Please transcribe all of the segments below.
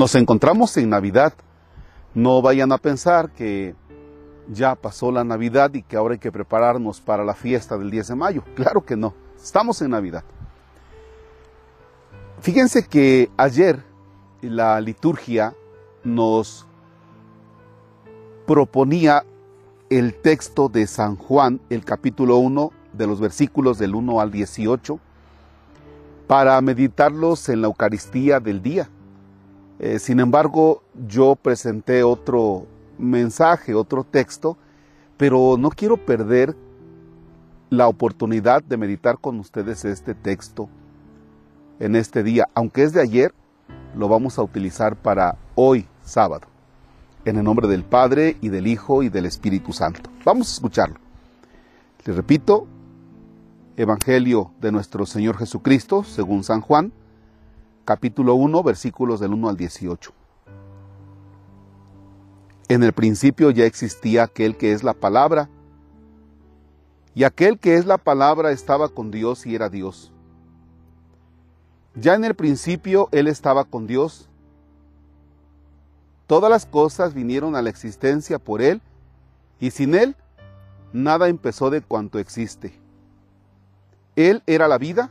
Nos encontramos en Navidad. No vayan a pensar que ya pasó la Navidad y que ahora hay que prepararnos para la fiesta del 10 de mayo. Claro que no. Estamos en Navidad. Fíjense que ayer la liturgia nos proponía el texto de San Juan, el capítulo 1, de los versículos del 1 al 18, para meditarlos en la Eucaristía del día. Eh, sin embargo, yo presenté otro mensaje, otro texto, pero no quiero perder la oportunidad de meditar con ustedes este texto en este día, aunque es de ayer, lo vamos a utilizar para hoy, sábado. En el nombre del Padre y del Hijo y del Espíritu Santo. Vamos a escucharlo. Les repito, Evangelio de nuestro Señor Jesucristo, según San Juan, capítulo 1, versículos del 1 al 18. En el principio ya existía aquel que es la palabra, y aquel que es la palabra estaba con Dios y era Dios. Ya en el principio Él estaba con Dios. Todas las cosas vinieron a la existencia por Él, y sin Él nada empezó de cuanto existe. Él era la vida,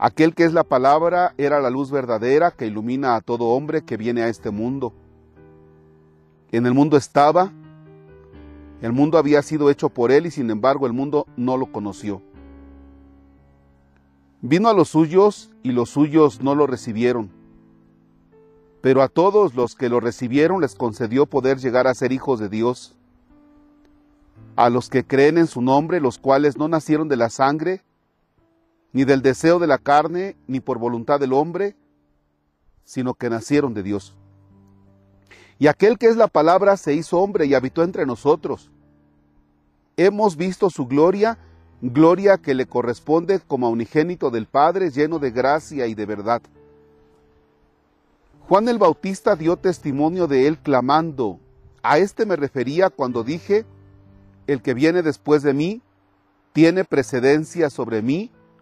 Aquel que es la palabra era la luz verdadera que ilumina a todo hombre que viene a este mundo. En el mundo estaba, el mundo había sido hecho por él y sin embargo el mundo no lo conoció. Vino a los suyos y los suyos no lo recibieron pero a todos los que lo recibieron les concedió poder llegar a ser hijos de Dios, a los que creen en su nombre, los cuales no nacieron de la sangre, ni del deseo de la carne, ni por voluntad del hombre, sino que nacieron de Dios. Y aquel que es la palabra se hizo hombre y habitó entre nosotros. Hemos visto su gloria, gloria que le corresponde como a unigénito del Padre, lleno de gracia y de verdad. Juan el Bautista dio testimonio de él clamando, a este me refería cuando dije, el que viene después de mí tiene precedencia sobre mí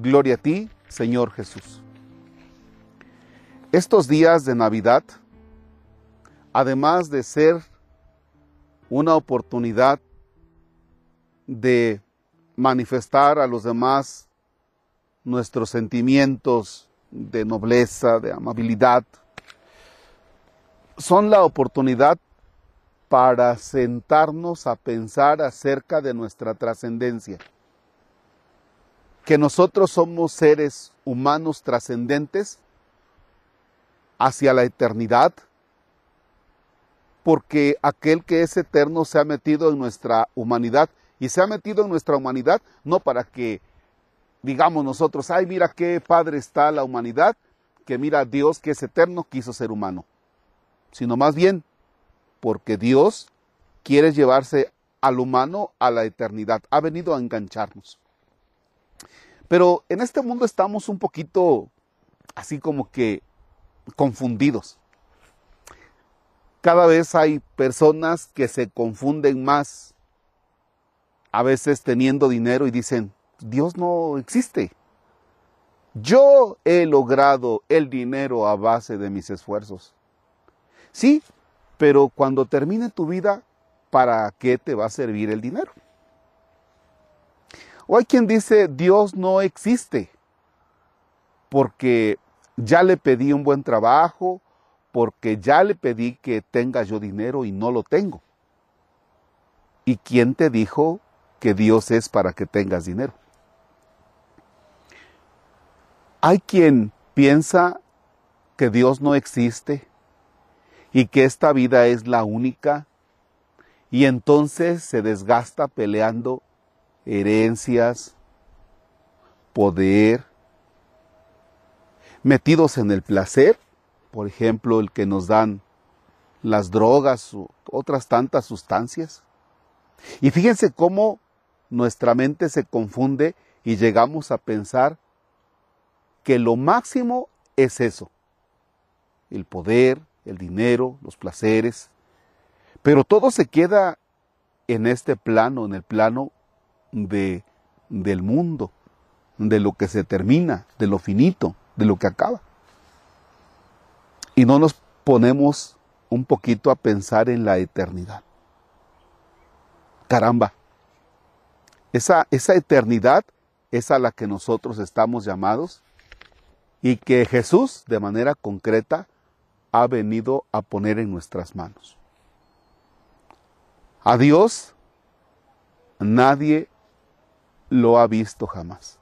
Gloria a ti, Señor Jesús. Estos días de Navidad, además de ser una oportunidad de manifestar a los demás nuestros sentimientos de nobleza, de amabilidad, son la oportunidad para sentarnos a pensar acerca de nuestra trascendencia. Que nosotros somos seres humanos trascendentes hacia la eternidad, porque aquel que es eterno se ha metido en nuestra humanidad y se ha metido en nuestra humanidad no para que digamos nosotros, ay, mira qué padre está la humanidad, que mira Dios que es eterno quiso ser humano sino más bien porque Dios quiere llevarse al humano a la eternidad, ha venido a engancharnos. Pero en este mundo estamos un poquito así como que confundidos. Cada vez hay personas que se confunden más, a veces teniendo dinero y dicen, Dios no existe. Yo he logrado el dinero a base de mis esfuerzos. Sí, pero cuando termine tu vida, ¿para qué te va a servir el dinero? O hay quien dice, Dios no existe, porque ya le pedí un buen trabajo, porque ya le pedí que tenga yo dinero y no lo tengo. ¿Y quién te dijo que Dios es para que tengas dinero? Hay quien piensa que Dios no existe y que esta vida es la única y entonces se desgasta peleando herencias, poder, metidos en el placer, por ejemplo, el que nos dan las drogas u otras tantas sustancias. Y fíjense cómo nuestra mente se confunde y llegamos a pensar que lo máximo es eso, el poder, el dinero, los placeres, pero todo se queda en este plano, en el plano de, del mundo, de lo que se termina, de lo finito, de lo que acaba. Y no nos ponemos un poquito a pensar en la eternidad. Caramba, esa, esa eternidad es a la que nosotros estamos llamados y que Jesús de manera concreta ha venido a poner en nuestras manos. A Dios nadie lo ha visto jamás.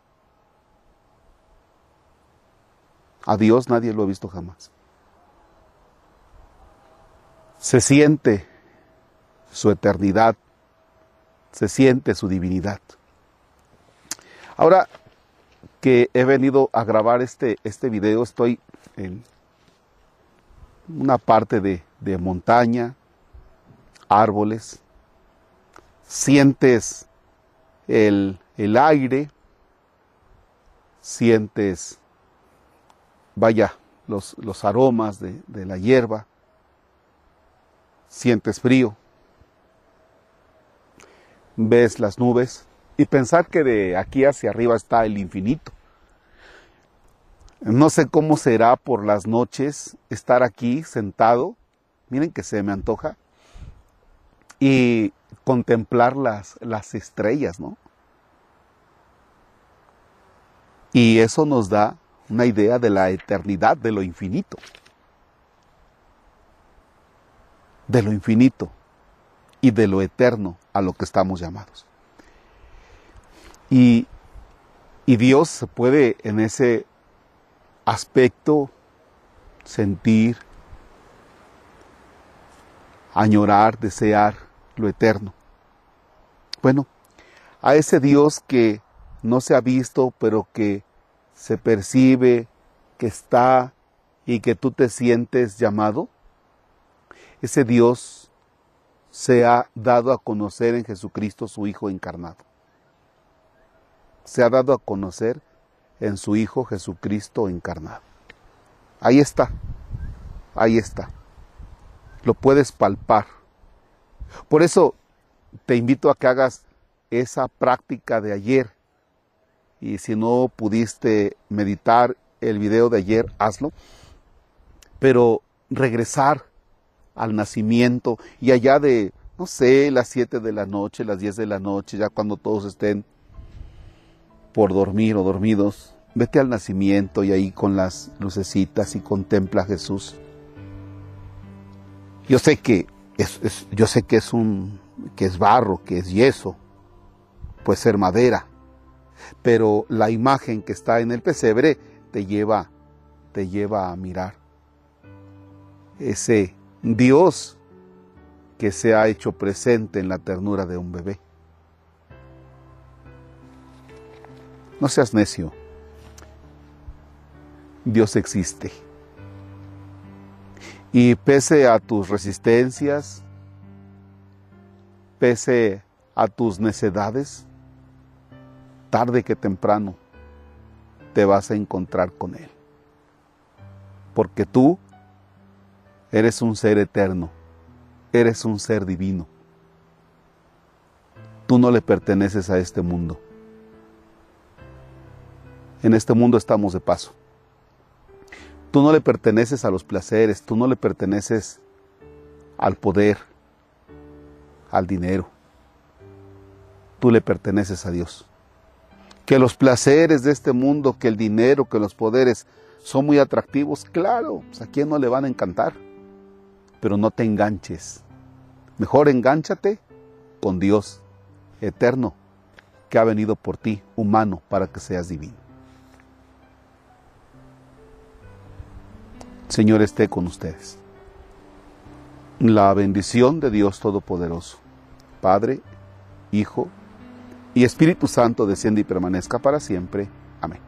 A Dios nadie lo ha visto jamás. Se siente su eternidad, se siente su divinidad. Ahora que he venido a grabar este, este video, estoy en una parte de, de montaña, árboles, sientes el, el aire, sientes, vaya, los, los aromas de, de la hierba, sientes frío, ves las nubes y pensar que de aquí hacia arriba está el infinito. No sé cómo será por las noches estar aquí sentado, miren que se me antoja, y contemplar las, las estrellas, ¿no? Y eso nos da una idea de la eternidad, de lo infinito. De lo infinito y de lo eterno a lo que estamos llamados. Y, y Dios puede en ese aspecto sentir, añorar, desear lo eterno. Bueno, a ese Dios que no se ha visto, pero que se percibe, que está y que tú te sientes llamado, ese Dios se ha dado a conocer en Jesucristo su Hijo encarnado. Se ha dado a conocer en su Hijo Jesucristo encarnado. Ahí está, ahí está. Lo puedes palpar. Por eso te invito a que hagas esa práctica de ayer. Y si no pudiste meditar el video de ayer, hazlo. Pero regresar al nacimiento y allá de, no sé, las 7 de la noche, las 10 de la noche, ya cuando todos estén por dormir o dormidos, vete al nacimiento y ahí con las lucecitas y contempla a Jesús. Yo sé que es, yo sé que es un que es barro, que es yeso, puede ser madera, pero la imagen que está en el pesebre te lleva te lleva a mirar ese Dios que se ha hecho presente en la ternura de un bebé. No seas necio. Dios existe. Y pese a tus resistencias, pese a tus necedades, tarde que temprano te vas a encontrar con Él. Porque tú eres un ser eterno, eres un ser divino. Tú no le perteneces a este mundo. En este mundo estamos de paso. Tú no le perteneces a los placeres, tú no le perteneces al poder, al dinero. Tú le perteneces a Dios. Que los placeres de este mundo, que el dinero, que los poderes son muy atractivos, claro, pues, a quién no le van a encantar. pero no te enganches. Mejor engánchate con Dios eterno que ha venido por ti, humano, para que seas divino. Señor esté con ustedes. La bendición de Dios Todopoderoso, Padre, Hijo y Espíritu Santo desciende y permanezca para siempre. Amén.